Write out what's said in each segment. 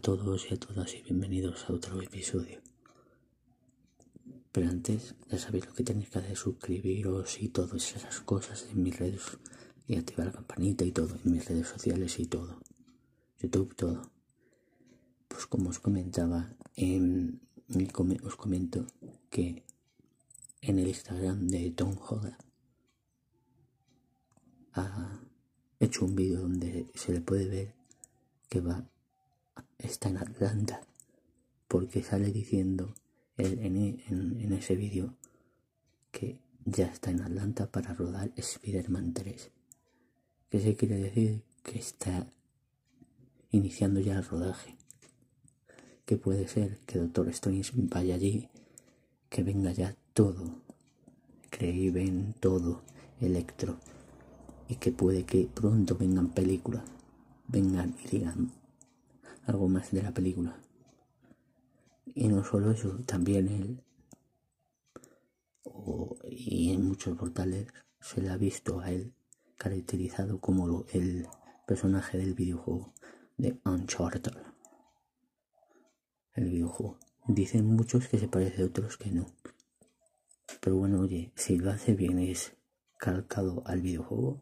todos y a todas y bienvenidos a otro episodio. Pero antes, ya sabéis lo que tenéis que hacer, suscribiros y todas esas cosas en mis redes y activar la campanita y todo, en mis redes sociales y todo. YouTube, todo. Pues como os comentaba, os comento que en el Instagram de Tom Hoda ha hecho un vídeo donde se le puede ver que va está en Atlanta porque sale diciendo en, ese vídeo que ya está en Atlanta para rodar Spider-Man 3. ¿Qué se quiere decir? Que está iniciando ya el rodaje. Que puede ser que Doctor Strange vaya allí, que venga ya todo, ven todo, Electro, y que puede que pronto vengan películas, vengan y digan algo más de la película. Y no solo eso, también él, y en muchos portales se le ha visto a él caracterizado como el personaje del videojuego de Uncharted. El videojuego. Dicen muchos que se parece a otros que no. Pero bueno, oye, si lo hace bien es calcado al videojuego,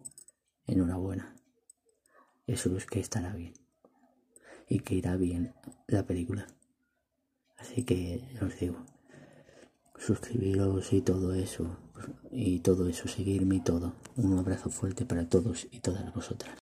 enhorabuena. Eso es que estará bien. Y que irá bien la película. Así que os digo, suscribiros y todo eso, y todo eso, seguirme y todo. Un abrazo fuerte para todos y todas vosotras.